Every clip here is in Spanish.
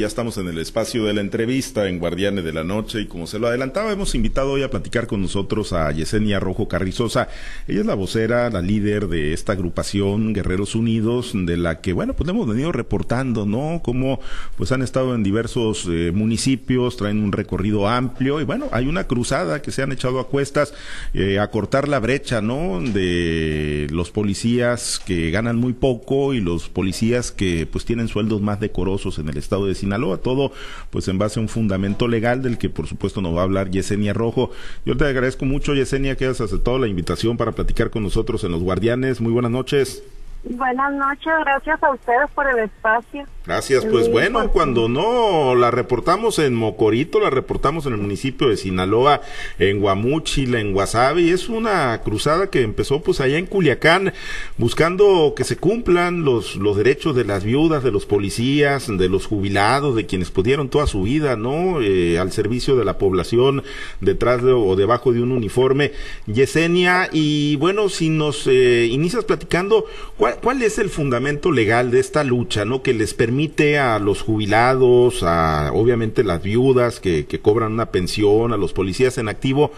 Ya estamos en el espacio de la entrevista en Guardianes de la Noche y como se lo adelantaba, hemos invitado hoy a platicar con nosotros a Yesenia Rojo Carrizosa. Ella es la vocera, la líder de esta agrupación Guerreros Unidos, de la que, bueno, pues hemos venido reportando, ¿no? Cómo pues han estado en diversos eh, municipios, traen un recorrido amplio y bueno, hay una cruzada que se han echado a cuestas eh, a cortar la brecha, ¿no? De los policías que ganan muy poco y los policías que pues tienen sueldos más decorosos en el estado de todo pues en base a un fundamento legal del que por supuesto nos va a hablar Yesenia Rojo. Yo te agradezco mucho Yesenia que hayas aceptado la invitación para platicar con nosotros en Los Guardianes. Muy buenas noches. Buenas noches, gracias a ustedes por el espacio. Gracias, pues bueno, cuando no la reportamos en Mocorito, la reportamos en el municipio de Sinaloa, en Guamúchil, en Guasave, es una cruzada que empezó pues allá en Culiacán, buscando que se cumplan los, los derechos de las viudas, de los policías, de los jubilados, de quienes pudieron toda su vida, ¿no? Eh, al servicio de la población, detrás de, o debajo de un uniforme. Yesenia, y bueno, si nos eh, inicias platicando, ¿cuál, ¿cuál es el fundamento legal de esta lucha, ¿no? Que les permite a los jubilados, a obviamente las viudas que, cobran una pensión, a los policías en activo,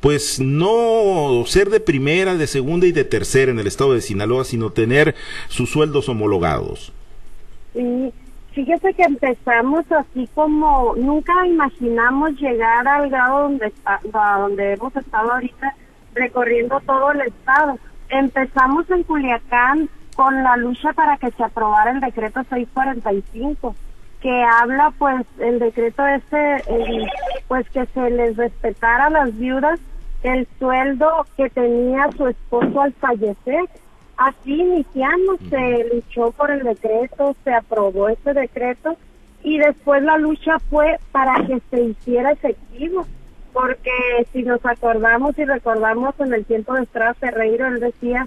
pues no ser de primera, de segunda y de tercera en el estado de Sinaloa, sino tener sus sueldos homologados. Sí, fíjese que empezamos así como nunca imaginamos llegar al grado donde hemos estado ahorita recorriendo todo el estado. Empezamos en Culiacán con la lucha para que se aprobara el decreto 645 que habla pues el decreto este pues que se les respetara a las viudas el sueldo que tenía su esposo al fallecer. Así iniciamos se luchó por el decreto se aprobó ese decreto y después la lucha fue para que se hiciera efectivo porque si nos acordamos y recordamos en el tiempo de Estrada Ferreiro él decía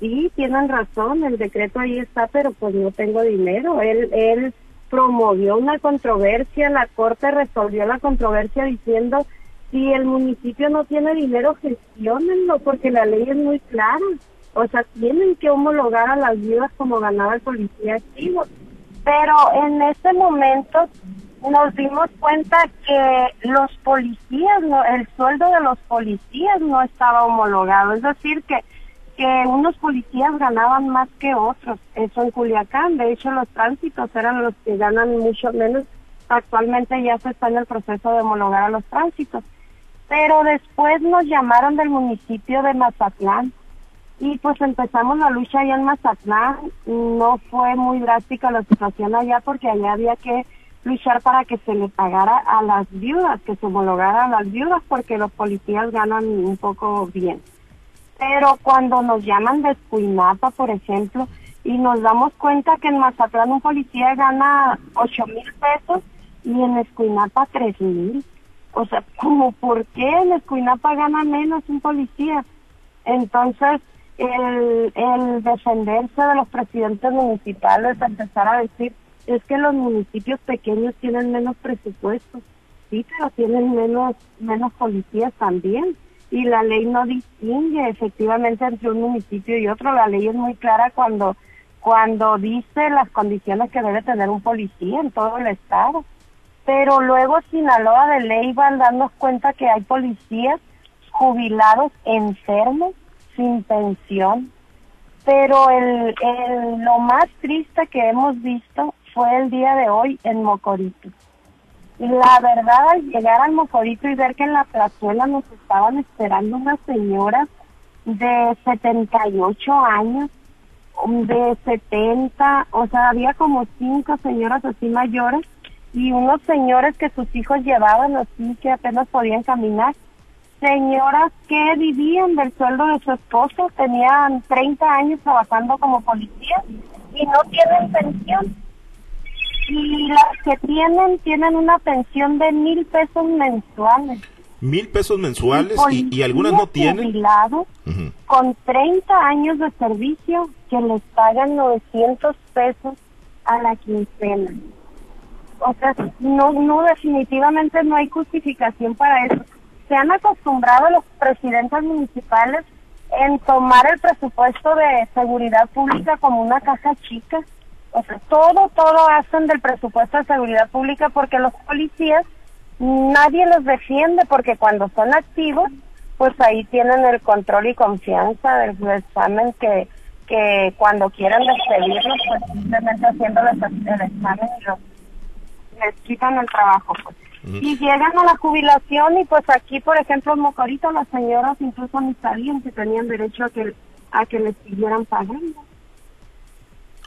sí, tienen razón, el decreto ahí está, pero pues no tengo dinero. Él, él promovió una controversia, la Corte resolvió la controversia diciendo, si el municipio no tiene dinero, gestionenlo, porque la ley es muy clara. O sea, tienen que homologar a las viudas como ganaba el policía activo. Pero en ese momento nos dimos cuenta que los policías, no, el sueldo de los policías no estaba homologado. Es decir, que que unos policías ganaban más que otros, eso en Culiacán, de hecho los tránsitos eran los que ganan mucho menos, actualmente ya se está en el proceso de homologar a los tránsitos, pero después nos llamaron del municipio de Mazatlán y pues empezamos la lucha allá en Mazatlán, no fue muy drástica la situación allá porque allá había que luchar para que se le pagara a las viudas, que se homologara a las viudas porque los policías ganan un poco bien pero cuando nos llaman de Escuinapa, por ejemplo, y nos damos cuenta que en Mazatlán un policía gana ocho mil pesos y en Escuinapa tres mil. O sea, como por qué en Escuinapa gana menos un policía? Entonces, el, el defenderse de los presidentes municipales, empezar a decir, es que los municipios pequeños tienen menos presupuestos. Sí, pero tienen menos, menos policías también y la ley no distingue efectivamente entre un municipio y otro. La ley es muy clara cuando cuando dice las condiciones que debe tener un policía en todo el estado. Pero luego Sinaloa de ley van darnos cuenta que hay policías jubilados enfermos sin pensión. Pero el, el, lo más triste que hemos visto fue el día de hoy en Mocorito la verdad, al llegar al Mocorito y ver que en la plazuela nos estaban esperando unas señoras de 78 años, de 70, o sea, había como cinco señoras así mayores y unos señores que sus hijos llevaban así que apenas podían caminar. Señoras que vivían del sueldo de su esposo, tenían 30 años trabajando como policías y no tienen pensión y las que tienen tienen una pensión de mil pesos mensuales. Mil pesos mensuales y, algunas no tienen. Jubilado, Con 30 años de servicio que les pagan 900 pesos a la quincena. O sea, no, no, definitivamente no hay justificación para eso. Se han acostumbrado los presidentes municipales en tomar el presupuesto de seguridad pública como una caja chica O sea, todo, todo hacen del presupuesto de seguridad pública porque los policías nadie los defiende porque cuando son activos, pues ahí tienen el control y confianza del examen que, que cuando quieran despedirlos, pues simplemente haciéndoles el examen y los, les quitan el trabajo. Pues. Y llegan a la jubilación y pues aquí, por ejemplo, en Mocorito, las señoras incluso ni sabían que tenían derecho a que, a que les siguieran pagando.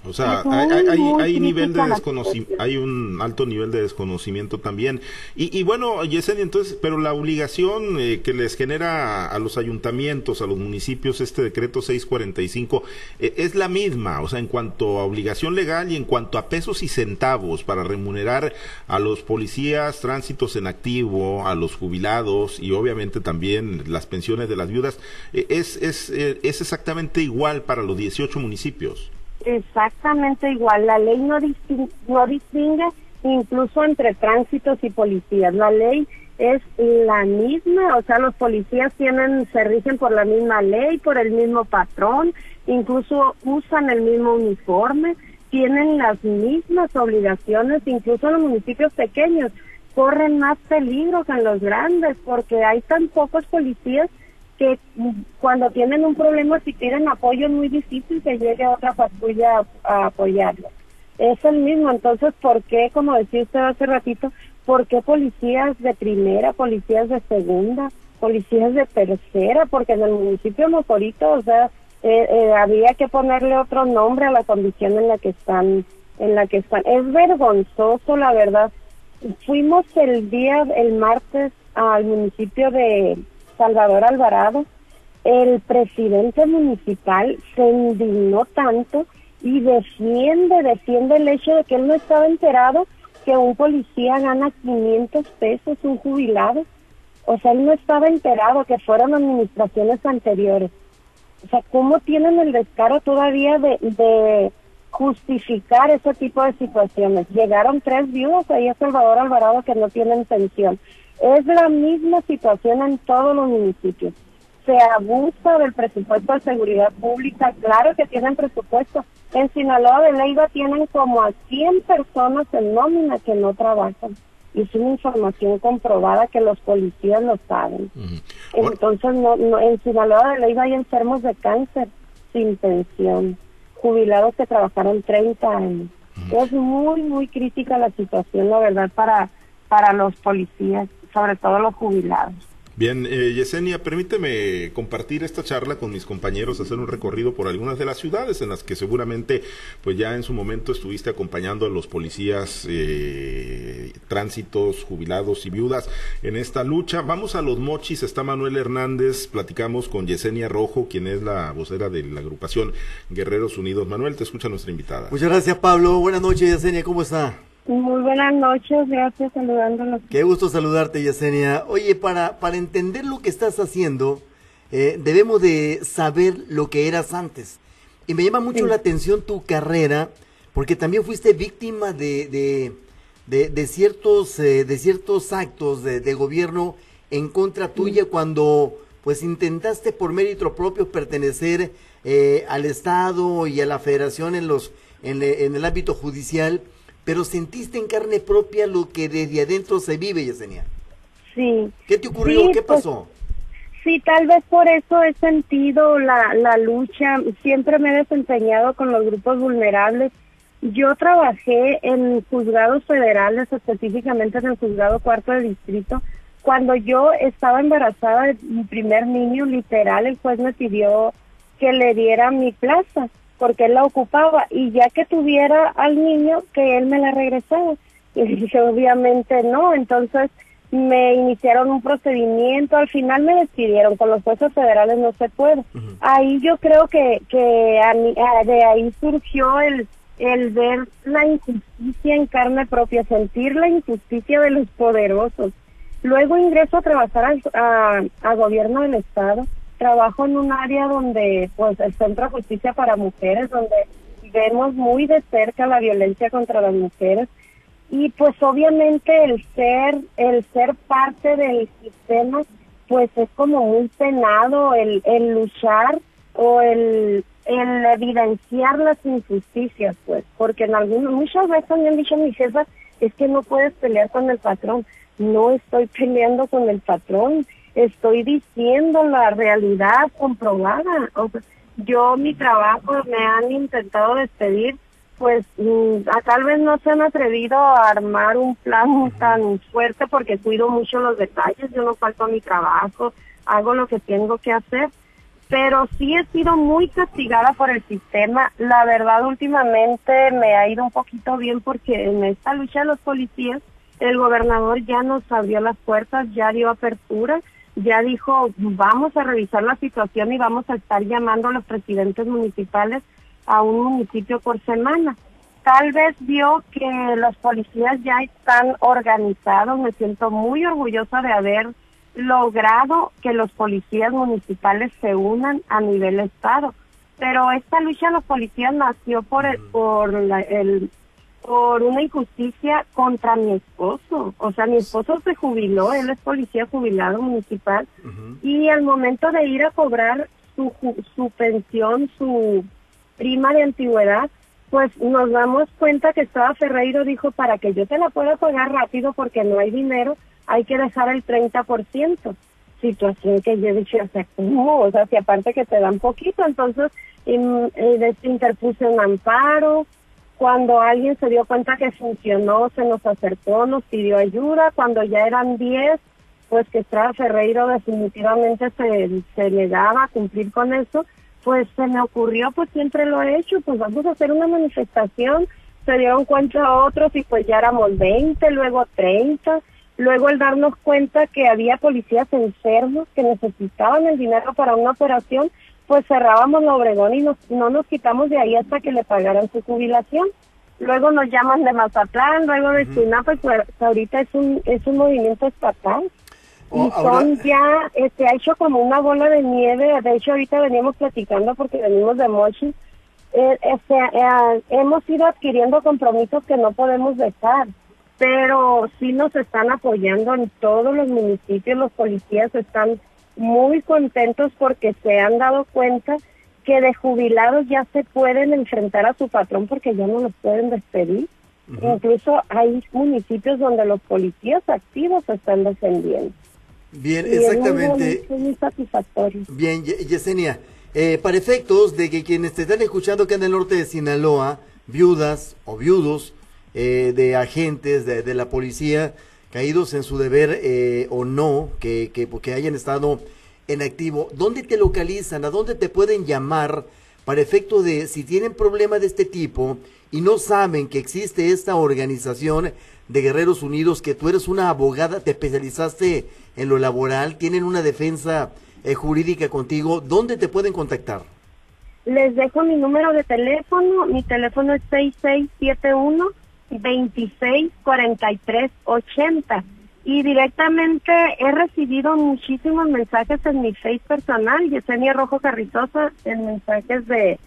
O sea, hay, hay, nivel de desconocimiento, hay un alto nivel de desconocimiento también. Y, y bueno, Yesenia, entonces, pero la obligación eh, que les genera a los ayuntamientos, a los municipios, este decreto 645, eh, es la misma, o sea, en cuanto a obligación legal y en cuanto a pesos y centavos para remunerar a los policías, tránsitos en activo, a los jubilados y obviamente también las pensiones de las viudas, eh, es, es, es exactamente igual para los 18 municipios. Exactamente igual. La ley no distingue, no distingue incluso entre tránsitos y policías. La ley es la misma, o sea, los policías tienen, se rigen por la misma ley, por el mismo patrón, incluso usan el mismo uniforme, tienen las mismas obligaciones, incluso los municipios pequeños corren más peligro que en los grandes, porque hay tan pocos policías que cuando tienen un problema, si piden apoyo, es muy difícil que llegue otra patrulla a, apoyarlos. Es el mismo, entonces, ¿por qué, como decía usted hace ratito, por qué policías de primera, policías de segunda, policías de tercera? Porque en el municipio de Mocorito, o sea, eh, eh, había que ponerle otro nombre a la condición en la que están, en la que están. Es vergonzoso, la verdad. Fuimos el día, el martes, al municipio de Salvador Alvarado, el presidente municipal se indignó tanto y defiende, defiende el hecho de que él no estaba enterado que un policía gana 500 pesos, un jubilado. O sea, él no estaba enterado que fueron administraciones anteriores. O sea, ¿cómo tienen el descaro todavía de, de justificar ese tipo de situaciones? Llegaron tres viudas ahí a Salvador Alvarado que no tienen pensión. Es la misma situación en todos los municipios. Se abusa del presupuesto de seguridad pública, claro que tienen presupuesto. En Sinaloa de Leiva tienen como a 100 personas en nómina que no trabajan. Y es una información comprobada que los policías lo saben. Entonces, no, en Sinaloa de Leiva hay enfermos de cáncer sin pensión, jubilados que trabajaron 30 años. Es muy, muy crítica la situación, la verdad, para, para los policías sobre todo los jubilados. Bien, eh, Yesenia, permíteme compartir esta charla con mis compañeros, hacer un recorrido por algunas de las ciudades en las que seguramente, pues ya en su momento estuviste acompañando a los policías, eh, tránsitos, jubilados y viudas en esta lucha. Vamos a los mochis, está Manuel Hernández, platicamos con Yesenia Rojo, quien es la vocera de la agrupación Guerreros Unidos. Manuel, te escucha nuestra invitada. Muchas gracias, Pablo. Buenas noches, Yesenia, ¿cómo está? Muy buenas noches, gracias saludándonos. Qué gusto saludarte, Yesenia. Oye, para, para entender lo que estás haciendo, eh, debemos de saber lo que eras antes. Y me llama mucho la atención tu carrera, porque también fuiste víctima de, de, de, ciertos, eh, de ciertos actos de, de, gobierno en contra tuya cuando pues intentaste por mérito propio pertenecer eh, al Estado y a la Federación en, los, en, en el ámbito judicial pero sentiste en carne propia lo que desde adentro se vive, Yesenia. Sí. ¿Qué te ocurrió? ¿Qué pues, pasó? sí, tal vez por eso he sentido la, la lucha. Siempre me he desempeñado con los grupos vulnerables. Yo trabajé en juzgados federales, específicamente en el juzgado cuarto de distrito. Cuando yo estaba embarazada de mi primer niño, literal, el juez me pidió que le diera mi plaza porque él la ocupaba y ya que tuviera al niño que él me la regresaba y dije obviamente no. Entonces me iniciaron un procedimiento al final me despidieron con los jueces federales no se puede. Ahí yo creo que que de ahí surgió el el ver la injusticia en carne propia sentir la injusticia de los poderosos. Luego ingreso a trabajar a, a gobierno del estado trabajo en un área donde, pues, el Centro de Justicia para Mujeres, donde vemos muy de cerca la violencia contra las mujeres y pues obviamente el ser el ser parte del sistema pues es como muy penado el, el luchar o el el evidenciar las injusticias, pues, porque en algunos, muchas veces me han dicho mi jefa, es que no puedes pelear con el patrón. No estoy peleando con el patrón, estoy diciendo la realidad comprobada. yo mi trabajo me han intentado despedir, pues mm, a, tal vez no se han atrevido a armar un plan tan fuerte porque cuido mucho los detalles, yo no falto a mi trabajo, hago lo que tengo que hacer, pero sí he sido muy castigada por el sistema. La verdad, últimamente me ha ido un poquito bien porque en esta lucha de los policías, el gobernador ya nos abrió las puertas, ya dio apertura, ya dijo, vamos a revisar la situación y vamos a estar llamando a los presidentes municipales a un municipio por semana. Tal vez vio que los policías ya están organizados, me siento muy orgullosa de haber logrado que los policías municipales se unan a nivel estado. Pero esta lucha de los policías nació por el, por el por una injusticia contra mi esposo. O sea, mi esposo se jubiló, él es policía jubilado municipal, y al momento de ir a cobrar su, su pensión, su prima de antigüedad, pues nos damos cuenta que estaba Ferreiro dijo, para que yo te la pueda pagar rápido porque no hay dinero, hay que dejar el 30%. Situación que yo dicho, o sea, O sea, si aparte que te dan poquito, entonces eh, interpuse un amparo. Cuando alguien se dio cuenta que funcionó, se nos acercó, nos pidió ayuda. Cuando ya eran 10, pues que Estrada Ferreiro definitivamente se, se negaba a cumplir con eso, pues se me ocurrió, pues siempre lo he hecho, pues vamos a hacer una manifestación. Se dieron cuenta otros y pues ya éramos 20, luego 30 Luego el darnos cuenta que había policías enfermos que necesitaban el dinero para una operación, pues cerrábamos la Obregón y no nos quitamos de ahí hasta que le pagaran su jubilación. Luego nos llaman de Mazatlán, luego de Sinapa, pues ahorita es un, es un movimiento estatal. Oh, y son ya, este, ha hecho como una bola de nieve, de hecho ahorita veníamos platicando porque venimos de Mochi, eh, este, eh, hemos ido adquiriendo compromisos que no podemos dejar pero sí nos están apoyando en todos los municipios, los policías están muy contentos porque se han dado cuenta que de jubilados ya se pueden enfrentar a su patrón porque ya no los pueden despedir. Incluso hay municipios donde los policías activos se están defendiendo. Bien, exactamente. Es muy, satisfactorio. Bien, Yesenia, eh, para efectos de que quienes te están escuchando que en el norte de Sinaloa, viudas o viudos, eh, de agentes de, la policía caídos en su deber eh, o no, que, que, que hayan estado en activo, ¿dónde te localizan? ¿A dónde te pueden llamar para efecto de si tienen problemas de este tipo y no saben que existe esta organización de Guerreros Unidos, que tú eres una abogada, te especializaste en lo laboral, tienen una defensa eh, jurídica contigo, ¿dónde te pueden contactar? Les dejo mi número de teléfono, mi teléfono es 6671 26 43 80 y directamente he recibido muchísimos mensajes en mi face personal, Yesenia Rojo Carrizosa, en mensajes de,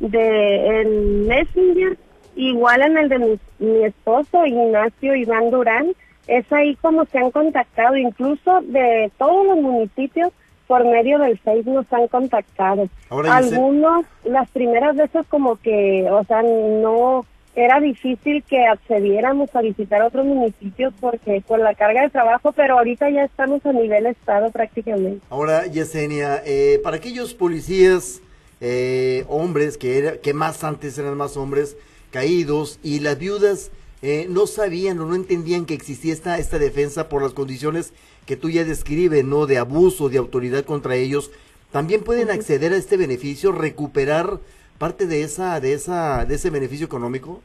de el Messenger, igual en el de mi, mi esposo Ignacio Iván Durán, es ahí como se han contactado, incluso de todos los municipios por medio del Face nos han contactado. Algunos, las primeras veces como que, o sea, no era difícil que accediéramos a visitar otros municipios porque con la carga de trabajo, pero ahorita ya estamos a nivel estado prácticamente. Ahora, Yesenia, eh, para aquellos policías, eh, hombres, que, era, que más antes eran más hombres, caídos, y las viudas eh, no sabían o no entendían que existía esta, esta defensa por las condiciones que tú ya describes, ¿no? De abuso, de autoridad contra ellos, también pueden acceder a este beneficio, recuperar parte de esa de esa de ese beneficio económico?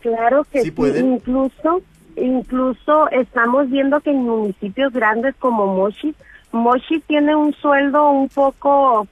Claro que sí, incluso incluso estamos viendo que en municipios grandes como Mochi, Mochi tiene un sueldo un poco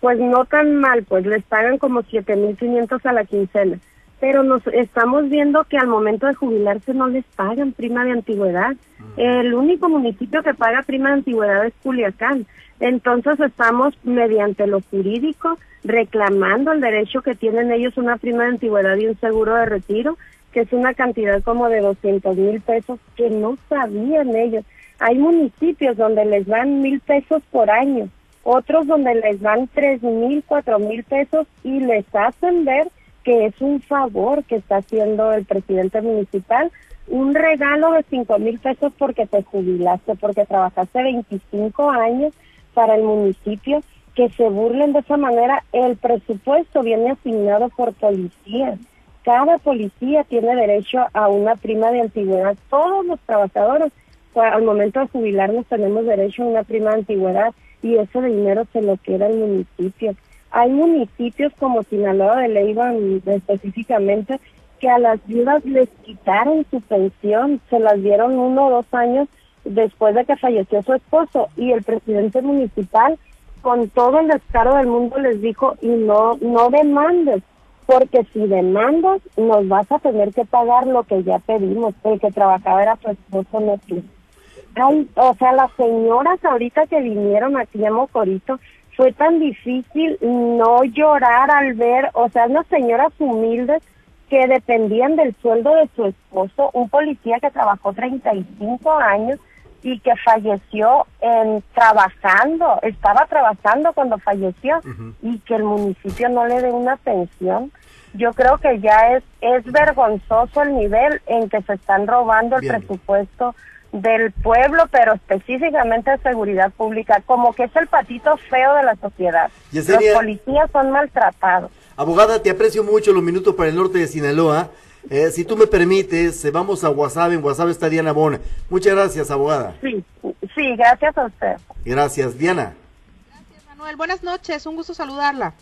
pues no tan mal, pues les pagan como 7500 a la quincena, pero nos estamos viendo que al momento de jubilarse no les pagan prima de antigüedad. El único municipio que paga prima de antigüedad es Culiacán. Entonces estamos mediante lo jurídico reclamando el derecho que tienen ellos una prima de antigüedad y un seguro de retiro, que es una cantidad como de 200 mil pesos que no sabían ellos. Hay municipios donde les dan mil pesos por año otros donde les dan tres mil, cuatro mil pesos y les hacen ver que es un favor que está haciendo el presidente municipal, un regalo de cinco mil pesos porque te jubilaste, porque trabajaste 25 años para el municipio, que se burlen de esa manera, el presupuesto viene asignado por policía. Cada policía tiene derecho a una prima de antigüedad. Todos los trabajadores, pues, al momento de jubilarnos, tenemos derecho a una prima de antigüedad y ese dinero se lo queda el municipio. Hay municipios como Sinaloa de Leiva específicamente que a las viudas les quitaron su pensión, se las dieron uno o dos años después de que falleció su esposo y el presidente municipal con todo el descaro del mundo les dijo y no no demandes porque si demandas nos vas a tener que pagar lo que ya pedimos el que trabajaba era su esposo no Ay, o sea las señoras ahorita que vinieron aquí a Mocorito fue tan difícil no llorar al ver, o sea, unas señoras humildes que dependían del sueldo de su esposo, un policía que trabajó 35 años y que falleció en trabajando, estaba trabajando cuando falleció y que el municipio no le dé una pensión. Yo creo que ya es es vergonzoso el nivel en que se están robando el presupuesto del pueblo, pero específicamente de seguridad pública, como que es el patito feo de la sociedad. Los policías son maltratados. Abogada, te aprecio mucho los minutos para el norte de Sinaloa. Eh, si tú me permites, eh, vamos a WhatsApp. En WhatsApp está Diana Bona. Muchas gracias, abogada. Sí, sí, gracias a usted. Gracias, Diana. Gracias, Manuel. Buenas noches, un gusto saludarla.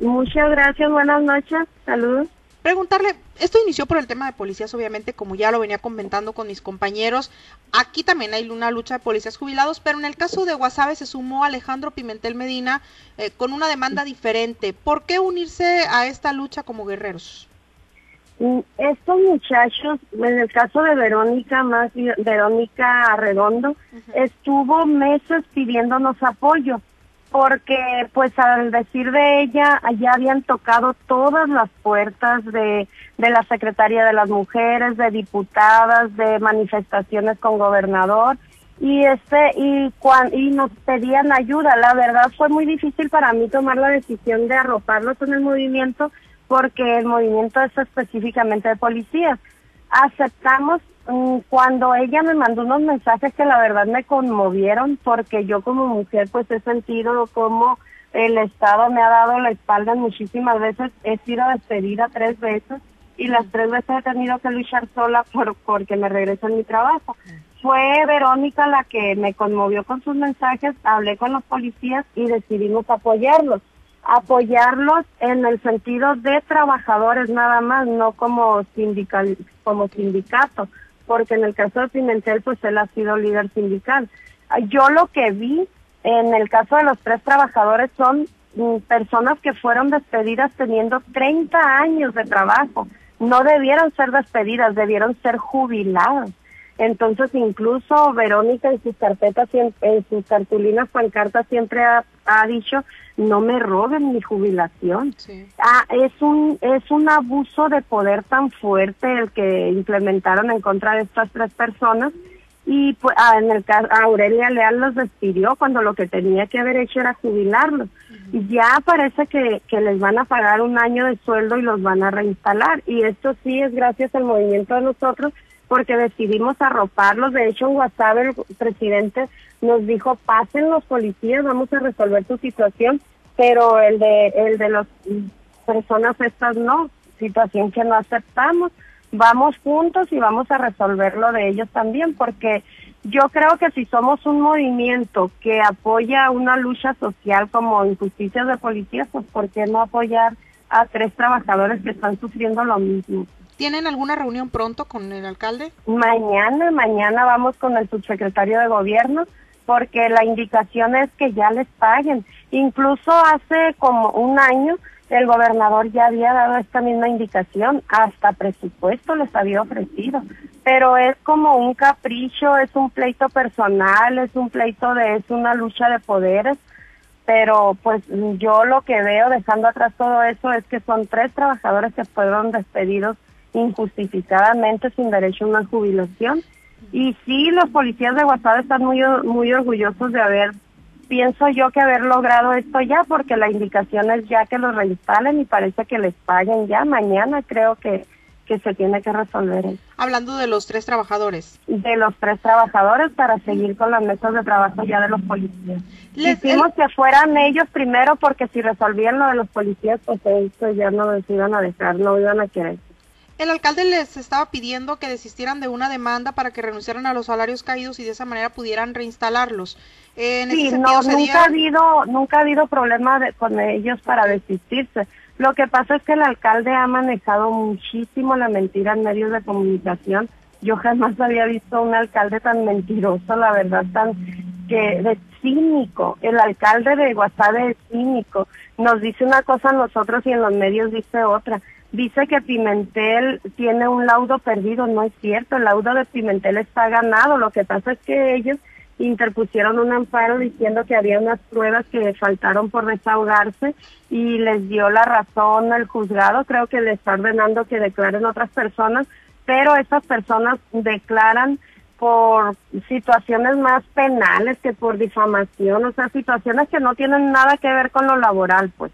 Muchas gracias, buenas noches. Saludos preguntarle, esto inició por el tema de policías, obviamente, como ya lo venía comentando con mis compañeros. Aquí también hay una lucha de policías jubilados, pero en el caso de Guasave se sumó Alejandro Pimentel Medina eh, con una demanda diferente. ¿Por qué unirse a esta lucha como guerreros? Estos muchachos, en el caso de Verónica, más Verónica Arredondo, estuvo meses pidiéndonos apoyo porque pues al decir de ella ya habían tocado todas las puertas de, de la Secretaría de las Mujeres, de diputadas, de manifestaciones con gobernador y este y cuan, y nos pedían ayuda. La verdad fue muy difícil para mí tomar la decisión de arroparlos en el movimiento porque el movimiento es específicamente de policías. Aceptamos Mm, cuando ella me mandó unos mensajes que la verdad me conmovieron porque yo como mujer pues he sentido como el Estado me ha dado la espalda muchísimas veces, he sido despedida tres veces y las tres veces he tenido que luchar sola por porque me regreso en mi trabajo. Fue Verónica la que me conmovió con sus mensajes, hablé con los policías y decidimos apoyarlos. Apoyarlos en el sentido de trabajadores nada más, no como sindical, como sindicato porque en el caso de Pimentel, pues él ha sido líder sindical. Yo lo que vi en el caso de los tres trabajadores son mm, personas que fueron despedidas teniendo 30 años de trabajo. No debieron ser despedidas, debieron ser jubiladas. Entonces, incluso Verónica en sus carpetas, en sus cartulinas, pancartas, siempre ha, ha dicho, no me roben mi jubilación. Ah, es un es un abuso de poder tan fuerte el que implementaron en contra de estas tres personas y pues ah, en el caso Aurelia Leal los despidió cuando lo que tenía que haber hecho era jubilarlos. Y ya parece que, que les van a pagar un año de sueldo y los van a reinstalar. Y esto sí es gracias al movimiento de nosotros porque decidimos arroparlos. De hecho, en WhatsApp el presidente nos dijo, pasen los policías, vamos a resolver tu situación, pero el de, el de las personas estas no, situación que no aceptamos. Vamos juntos y vamos a resolver lo de ellos también, porque yo creo que si somos un movimiento que apoya una lucha social como injusticias de policías, pues ¿por qué no apoyar a tres trabajadores que están sufriendo lo mismo? ¿Tienen alguna reunión pronto con el alcalde? Mañana, mañana vamos con el subsecretario de gobierno porque la indicación es que ya les paguen. Incluso hace como un año el gobernador ya había dado esta misma indicación, hasta presupuesto les había ofrecido, pero es como un capricho, es un pleito personal, es un pleito de, es una lucha de poderes, pero pues yo lo que veo dejando atrás todo eso es que son tres trabajadores que fueron despedidos injustificadamente sin derecho a una jubilación. Y sí, los policías de WhatsApp están muy, muy orgullosos de haber pienso yo que haber logrado esto ya, porque la indicación es ya que los reinstalen y parece que les paguen ya. Mañana creo que, que se tiene que resolver eso. Hablando de los tres trabajadores. De los tres trabajadores para seguir con las mesas de trabajo ya de los policías. Les, Hicimos que fueran ellos primero porque si resolvían lo de los policías, pues eso ya no les iban a dejar, no iban a querer. El alcalde les estaba pidiendo que desistieran de una demanda para que renunciaran a los salarios caídos y de esa manera pudieran reinstalarlos. En sí, no, nunca ha habido, nunca ha habido problema con ellos para desistirse. Lo que pasa es que el alcalde ha manejado muchísimo la mentira en medios de comunicación. Yo jamás había visto un alcalde tan mentiroso, la verdad, tan que de cínico. El alcalde de Guasave es cínico. Nos dice una cosa a nosotros y en los medios dice otra dice que Pimentel tiene un laudo perdido, no es cierto, el laudo de Pimentel está ganado, lo que pasa es que ellos interpusieron un amparo diciendo que había unas pruebas que faltaron por desahogarse y les dio la razón el juzgado, creo que le está ordenando que declaren otras personas, pero esas personas declaran por situaciones más penales que por difamación, o sea, situaciones que no tienen nada que ver con lo laboral, pues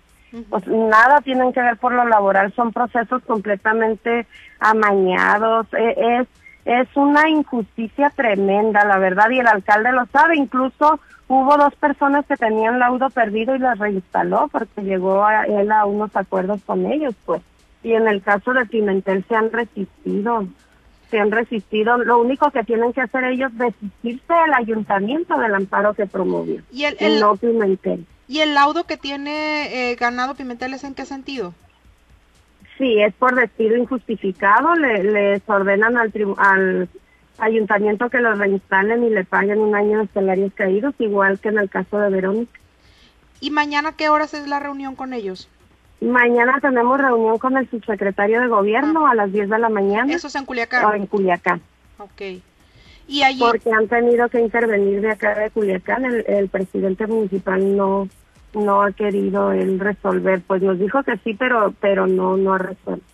pues nada tienen que ver por lo laboral, son procesos completamente amañados, e, es es una injusticia tremenda, la verdad, y el alcalde lo sabe, incluso hubo dos personas que tenían laudo perdido y las reinstaló porque llegó a él a unos acuerdos con ellos, pues. Y en el caso de Pimentel se han resistido, se han resistido. Lo único que tienen que hacer ellos es desistirse del ayuntamiento del amparo que promovió. Y el, no Pimentel. ¿Y el laudo que tiene eh, ganado Pimentel es en qué sentido? Sí, es por despido injustificado. Le, les ordenan al, al ayuntamiento que lo reinstalen y le paguen un año de salarios caídos, igual que en el caso de Verónica. ¿Y mañana qué horas es la reunión con ellos? Mañana tenemos reunión con el subsecretario de gobierno ah. a las 10 de la mañana. ¿Eso es en Culiacán? en Culiacán. Ok. Porque han tenido que intervenir de acá de Culiacán, el, presidente municipal no no ha querido él resolver, pues nos dijo que sí, pero pero no no ha resuelto.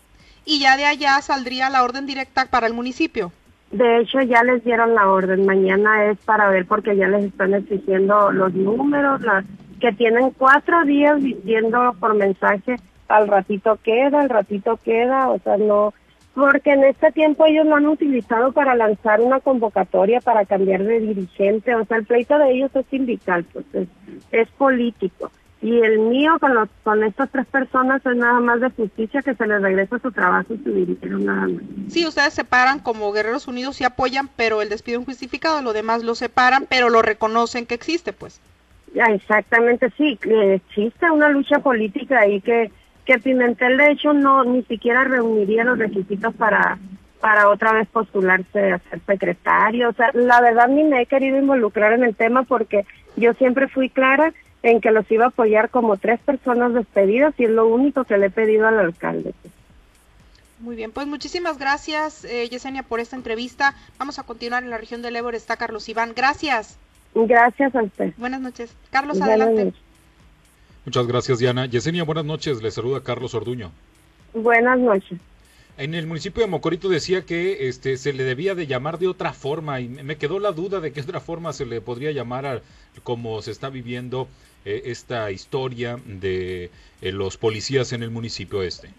¿Y ya de allá saldría la orden directa para el municipio? De hecho, ya les dieron la orden. Mañana es para ver porque ya les están exigiendo los números, las, que tienen cuatro días diciendo por mensaje al ratito queda, al ratito queda, o sea, no, porque en este tiempo ellos lo han utilizado para lanzar una convocatoria para cambiar de dirigente, o sea, el pleito de ellos es sindical, pues es, político. Y el mío con los, con estas tres personas es nada más de justicia que se les regresa su trabajo y su dinero nada más. Sí, ustedes separan como Guerreros Unidos y apoyan, pero el despido injustificado, lo demás lo separan, pero lo reconocen que existe, pues. Ya, exactamente, sí, existe una lucha política ahí que que Pimentel de hecho no ni siquiera reuniría los requisitos para para otra vez postularse a ser secretario. O sea, la verdad ni me he querido involucrar en el tema porque yo siempre fui clara en que los iba a apoyar como tres personas despedidas y es lo único que le he pedido al alcalde. Muy bien, pues muchísimas gracias eh, Yesenia por esta entrevista. Vamos a continuar en la región del Ébor, está Carlos Iván. Gracias. Gracias a usted. Buenas noches. Carlos, adelante. Muchas gracias, Diana. Yesenia, buenas noches. Le saluda Carlos Orduño. Buenas noches. En el municipio de Mocorito decía que este se le debía de llamar de otra forma y me quedó la duda de qué otra forma se le podría llamar a cómo se está viviendo eh, esta historia de eh, los policías en el municipio este.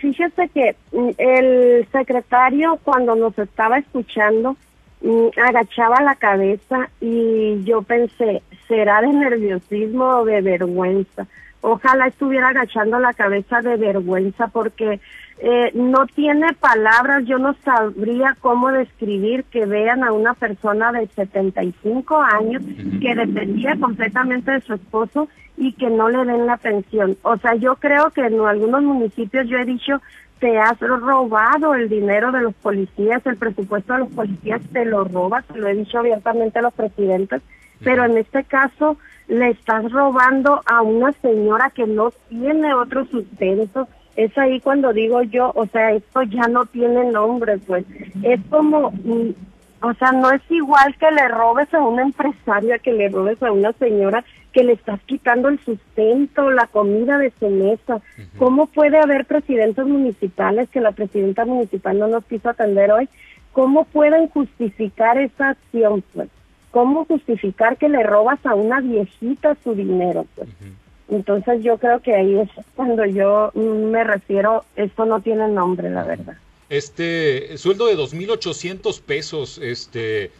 Fíjese que mm, el secretario cuando nos estaba escuchando mm, agachaba la cabeza y yo pensé, será de nerviosismo o de vergüenza. Ojalá estuviera agachando la cabeza de vergüenza porque eh, no tiene palabras, yo no sabría cómo describir que vean a una persona de 75 años que dependía completamente de su esposo y que no le den la pensión. O sea, yo creo que en algunos municipios yo he dicho, te has robado el dinero de los policías, el presupuesto de los policías te lo robas, lo he dicho abiertamente a los presidentes pero en este caso le estás robando a una señora que no tiene otro sustento. Es ahí cuando digo yo, o sea, esto ya no tiene nombre, pues. Es como, mm, o sea, no es igual que le robes a una empresaria, que le robes a una señora que le estás quitando el sustento, la comida de su mesa. ¿Cómo puede haber presidentes municipales que la presidenta municipal no nos quiso atender hoy? ¿Cómo pueden justificar esa acción, pues? ¿Cómo justificar que le robas a una viejita su dinero? Pues? Entonces yo creo que ahí es cuando yo me refiero, esto no tiene nombre, la verdad. Este sueldo de 2.800 pesos, este,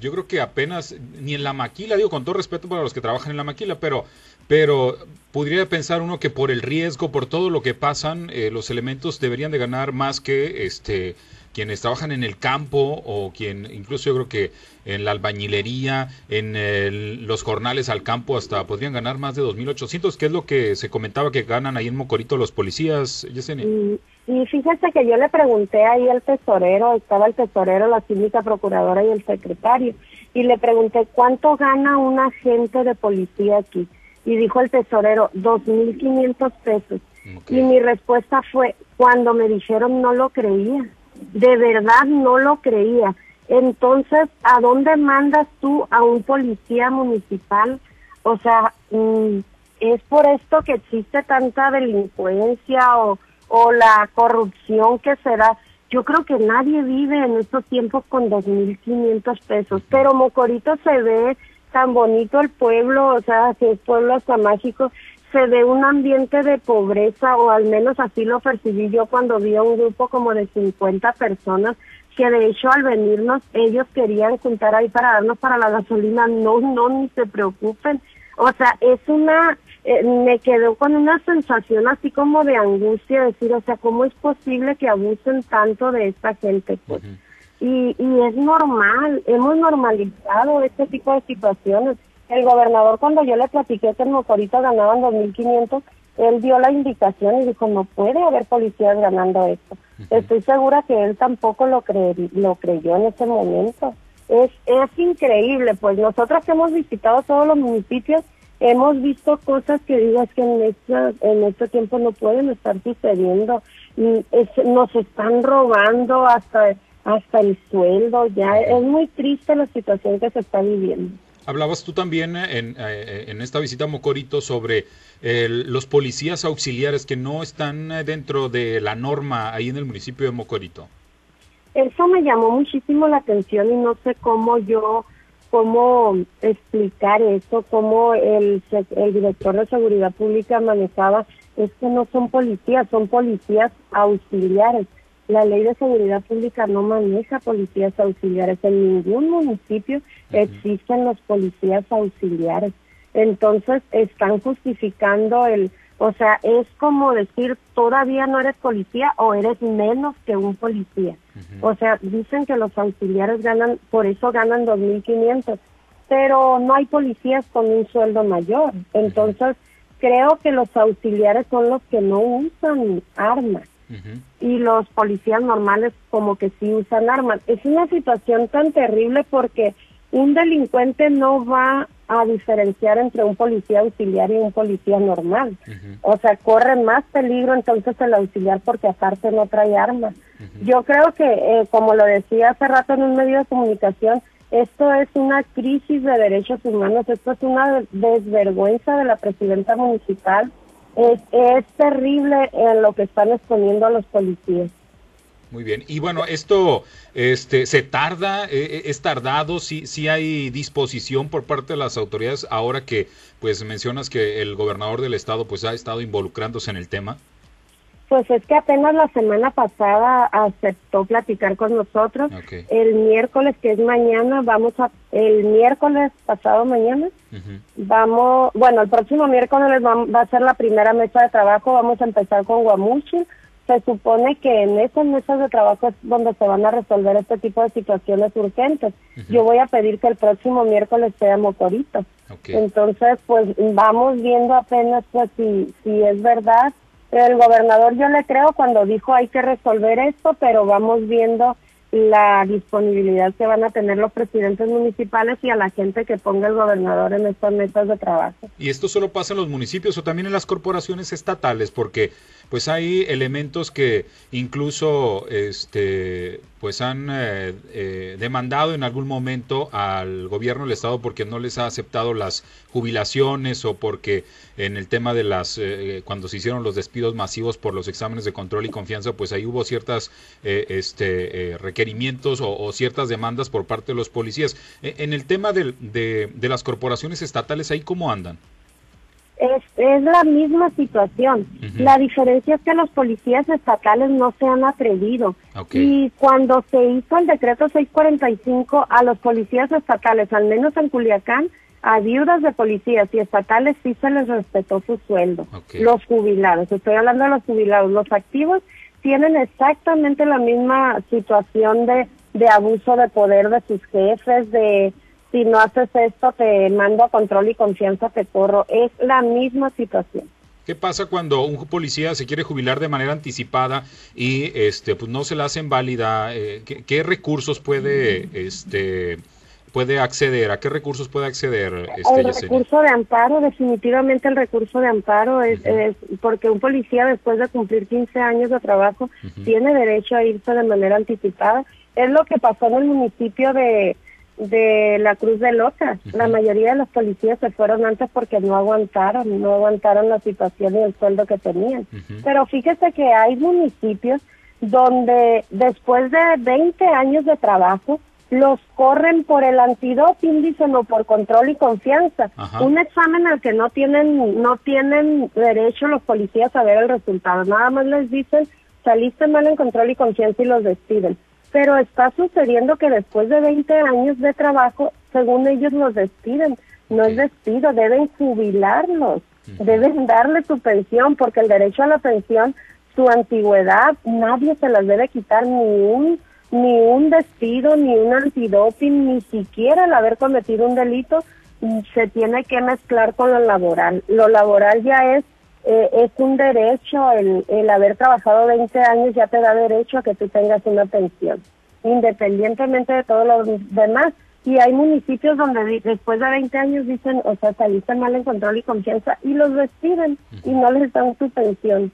yo creo que apenas, ni en la maquila, digo con todo respeto para los que trabajan en la maquila, pero, pero podría pensar uno que por el riesgo, por todo lo que pasan, eh, los elementos deberían de ganar más que este quienes trabajan en el campo o quien incluso yo creo que en la albañilería, en los jornales al campo hasta podrían ganar más de 2.800, que es lo que se comentaba que ganan ahí en Mocorito los policías, Yesenia. Y, y fíjese que yo le pregunté ahí al tesorero, estaba el tesorero, la síndica procuradora y el secretario, y le pregunté cuánto gana un agente de policía aquí. Y dijo el tesorero, 2.500 pesos. Y mi respuesta fue, cuando me dijeron no lo creía de verdad no lo creía. Entonces, ¿a dónde mandas tú a un policía municipal? O sea, mm, es por esto que existe tanta delincuencia o, o la corrupción que se da. Yo creo que nadie vive en estos tiempos con 2.500 pesos, pero Mocorito se ve tan bonito el pueblo, o sea, que es pueblo hasta mágico, se ve un ambiente de pobreza, o al menos así lo percibí yo cuando vi a un grupo como de 50 personas, que de hecho al venirnos ellos querían juntar ahí para darnos para la gasolina, no, no, ni se preocupen. O sea, es una, eh, me quedó con una sensación así como de angustia, decir, o sea, ¿cómo es posible que abusen tanto de esta gente? Pues? y, y es normal, hemos normalizado este tipo de situaciones el gobernador cuando yo le platiqué que en Mocorito ganaban 2.500, él dio la indicación y dijo, no puede haber policías ganando esto. Estoy segura que él tampoco lo, lo creyó en ese momento. Es, es increíble, pues nosotros que hemos visitado todos los municipios, hemos visto cosas que digo es que en este, en este tiempo no pueden estar sucediendo. Y nos están robando hasta, hasta el sueldo, ya es muy triste la situación que se está viviendo. Hablabas tú también en, eh, en esta visita a Mocorito sobre los policías auxiliares que no están dentro de la norma ahí en el municipio de Mocorito. Eso me llamó muchísimo la atención y no sé cómo yo, cómo explicar eso, cómo el, el director de seguridad pública manejaba, es que no son policías, son policías auxiliares. La ley de seguridad pública no maneja policías auxiliares. En ningún municipio existen los policías auxiliares. Entonces están justificando el, o sea, es como decir, todavía no eres policía o eres menos que un policía. O sea, dicen que los auxiliares ganan, por eso ganan 2.500, pero no hay policías con un sueldo mayor. Entonces, creo que los auxiliares son los que no usan armas y los policías normales como que sí usan armas. Es una situación tan terrible porque un delincuente no va a diferenciar entre un policía auxiliar y un policía normal. O sea, corre más peligro entonces el auxiliar porque aparte no trae armas. Yo creo que, eh, como lo decía hace rato en un medio de comunicación, esto es una crisis de derechos humanos, esto es una desvergüenza de la presidenta municipal es, es terrible en lo que están exponiendo a los policías. Muy bien. Y bueno, esto este, se tarda, eh, eh, es tardado, sí, sí hay disposición por parte de las autoridades ahora que pues mencionas que el gobernador del estado pues ha estado involucrándose en el tema. Pues es que apenas la semana pasada aceptó platicar con nosotros. El miércoles, que es mañana, vamos a, el miércoles pasado mañana, vamos, bueno, el próximo miércoles va, va, a ser la primera mesa de trabajo, vamos a empezar con Guamuchi. Se supone que en esas mesas de trabajo es donde se van a resolver este tipo de situaciones urgentes. Yo voy a pedir que el próximo miércoles sea motorito. Entonces, pues vamos viendo apenas pues si, si es verdad el gobernador yo le creo cuando dijo hay que resolver esto, pero vamos viendo la disponibilidad que van a tener los presidentes municipales y a la gente que ponga el gobernador en estas metas de trabajo. ¿Y esto solo pasa en los municipios o también en las corporaciones estatales? Porque pues hay elementos que incluso este pues han eh, eh, demandado en algún momento al gobierno del estado porque no les ha aceptado las jubilaciones o porque en el tema de las eh, cuando se hicieron los despidos masivos por los exámenes de control y confianza pues ahí hubo ciertas este requerimientos o, ciertas demandas por parte de los policías. En el tema de, de las corporaciones estatales ahí cómo andan es, es la misma situación. La diferencia es que los policías estatales no se han atrevido. Y cuando se hizo el decreto 645 a los policías estatales, al menos en Culiacán, a viudas de policías y estatales sí se les respetó su sueldo. Los jubilados, estoy hablando de los jubilados, los activos tienen exactamente la misma situación de, de abuso de poder de sus jefes, de si no haces esto te mando a control y confianza, te corro. Es la misma situación. ¿Qué pasa cuando un policía se quiere jubilar de manera anticipada y este pues no se la hacen válida? Eh, ¿qué, recursos puede este puede acceder? ¿A qué recursos puede acceder? Este, el recurso de amparo, definitivamente el recurso de amparo es, porque un policía después de cumplir 15 años de trabajo tiene derecho a irse de manera anticipada. Es lo que pasó en el municipio de de la Cruz de Loca. La mayoría de los policías se fueron antes porque no aguantaron, no aguantaron la situación y el sueldo que tenían. Pero fíjese que hay municipios donde después de 20 años de trabajo los corren por el antidoping, dicen, o por control y confianza. Un examen al que no tienen, no tienen derecho los policías a ver el resultado. Nada más les dicen, saliste mal en control y confianza y los despiden pero está sucediendo que después de 20 años de trabajo, según ellos los despiden. No es despido, deben jubilarlos, deben darle su pensión, porque el derecho a la pensión, su antigüedad, nadie se las debe quitar, ni un, ni un despido, ni un antidoping, ni siquiera el haber cometido un delito, se tiene que mezclar con lo laboral. Lo laboral ya es eh, es un derecho, el, el haber trabajado 20 años ya te da derecho a que tú tengas una pensión, independientemente de todo lo demás. Y hay municipios donde después de 20 años dicen, o sea, saliste mal en control y confianza y los despiden y no les dan su pensión.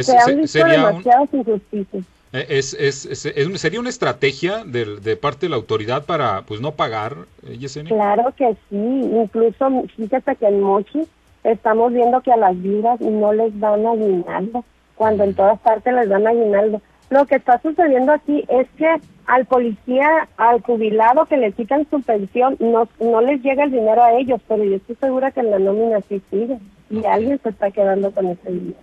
Se han visto demasiadas injusticias. Eh, es, es, es, ¿Sería una estrategia de, de, parte de la autoridad para pues no pagar, eh, Yesenia? Claro que sí, incluso fíjate que en Mochi estamos viendo que a las vidas no les dan aguinaldo, cuando en todas partes les dan aguinaldo. Lo que está sucediendo aquí es que al policía, al jubilado que le quitan su pensión, no, no les llega el dinero a ellos, pero yo estoy segura que en la nómina sí sigue y alguien se está quedando con ese dinero.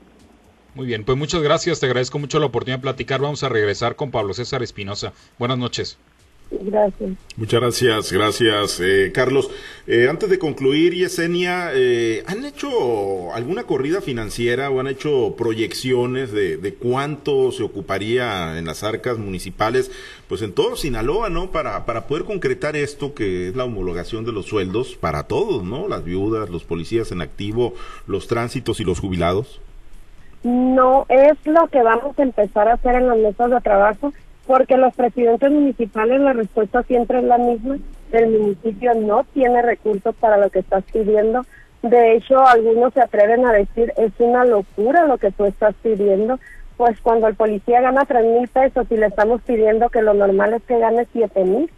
Muy bien, pues muchas gracias, te agradezco mucho la oportunidad de platicar. Vamos a regresar con Pablo César Espinosa. Buenas noches. Gracias. Muchas gracias, gracias, eh, Carlos. Eh, antes de concluir, Yesenia, eh, ¿han hecho alguna corrida financiera o han hecho proyecciones de, de, cuánto se ocuparía en las arcas municipales, pues en todo Sinaloa, ¿no? Para, para poder concretar esto que es la homologación de los sueldos para todos, ¿no? Las viudas, los policías en activo, los tránsitos y los jubilados. No es lo que vamos a empezar a hacer en las mesas de trabajo porque los presidentes municipales la respuesta siempre es la misma. El municipio no tiene recursos para lo que estás pidiendo. De hecho, algunos se atreven a decir, es una locura lo que tú estás pidiendo. Pues cuando el policía gana tres mil pesos y le estamos pidiendo que lo normal es que gane siete mil,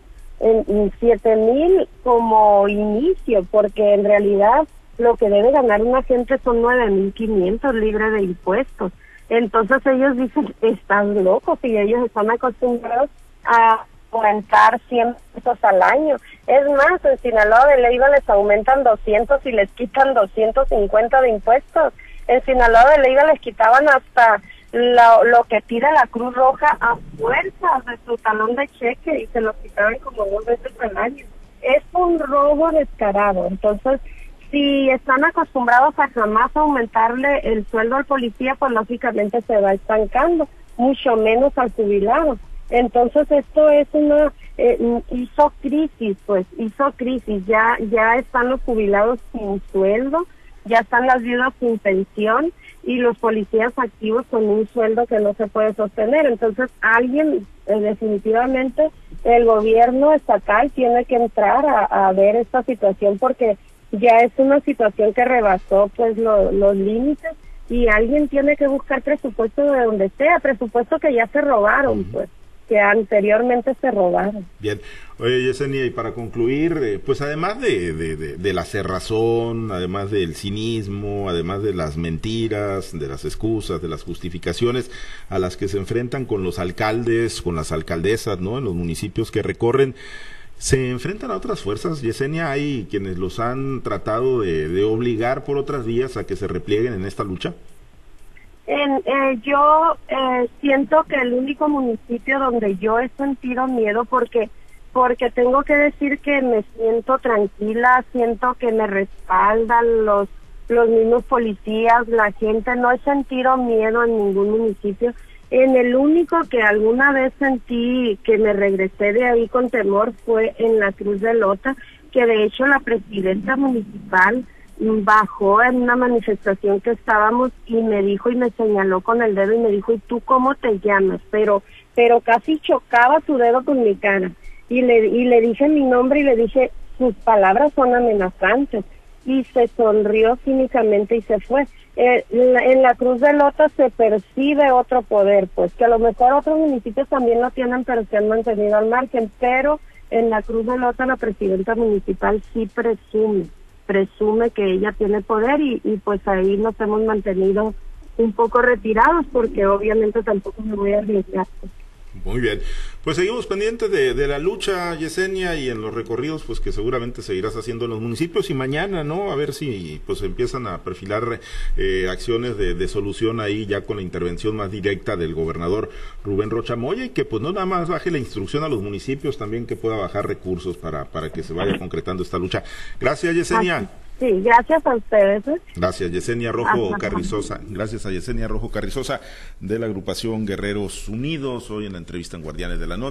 siete mil como inicio, porque en realidad lo que debe ganar una gente son nueve mil quinientos libre de impuestos. Entonces ellos dicen, están locos y ellos están acostumbrados a aumentar 100 pesos al año. Es más, en Sinaloa de Leiva les aumentan 200 y les quitan 250 de impuestos. En Sinaloa de Leiva les quitaban hasta lo, lo que tira la Cruz Roja a fuerza de su talón de cheque y se lo quitaban como dos veces al año. Es un robo descarado. Entonces, si están acostumbrados a jamás aumentarle el sueldo al policía, pues lógicamente se va estancando, mucho menos al jubilado. Entonces esto es una eh, hizo crisis, pues hizo crisis. Ya ya están los jubilados sin sueldo, ya están las viudas sin pensión y los policías activos con un sueldo que no se puede sostener. Entonces alguien eh, definitivamente el gobierno estatal tiene que entrar a ver esta situación porque ya es una situación que rebasó pues los límites y alguien tiene que buscar presupuesto de donde sea, presupuesto que ya se robaron pues. que anteriormente se robaron. Bien, oye Yesenia, y para concluir, eh, pues además de, de, de, la cerrazón, además del cinismo, además de las mentiras, de las excusas, de las justificaciones a las que se enfrentan con los alcaldes, con las alcaldesas, ¿no? En los municipios que recorren, se enfrentan a otras fuerzas. Yesenia, hay quienes los han tratado de, de obligar por otras vías a que se replieguen en esta lucha. Eh, yo eh, siento que el único municipio donde yo he sentido miedo porque porque tengo que decir que me siento tranquila, siento que me respaldan los los mismos policías, la gente, no he sentido miedo en ningún municipio. En el único que alguna vez sentí que me regresé de ahí con temor fue en la Cruz de Lota, que de hecho la presidenta municipal bajó en una manifestación que estábamos y me dijo y me señaló con el dedo y me dijo, ¿y tú cómo te llamas? Pero, pero casi chocaba su dedo con mi cara. Y le, y le dije mi nombre y le dije, sus palabras son amenazantes. Y se sonrió cínicamente y se fue. Eh, en la Cruz de Lota se percibe otro poder, pues que a lo mejor otros municipios también lo tienen, pero se han mantenido al margen. Pero en la Cruz de Lota la presidenta municipal sí presume presume que ella tiene poder y, y pues ahí nos hemos mantenido un poco retirados porque obviamente tampoco me voy a arriesgar. Muy bien. Pues seguimos pendientes de, de, la lucha, Yesenia, y en los recorridos, pues que seguramente seguirás haciendo en los municipios. Y mañana, ¿no? A ver si pues empiezan a perfilar eh, acciones de, de, solución ahí ya con la intervención más directa del gobernador Rubén Rocha Moya y que pues no nada más baje la instrucción a los municipios, también que pueda bajar recursos para, para que se vaya concretando esta lucha. Gracias, Yesenia. Sí, gracias a ustedes. ¿eh? Gracias, Yesenia Rojo Carrizosa. Gracias a Yesenia Rojo Carrizosa de la agrupación Guerreros Unidos, hoy en la entrevista en Guardianes de la Noche.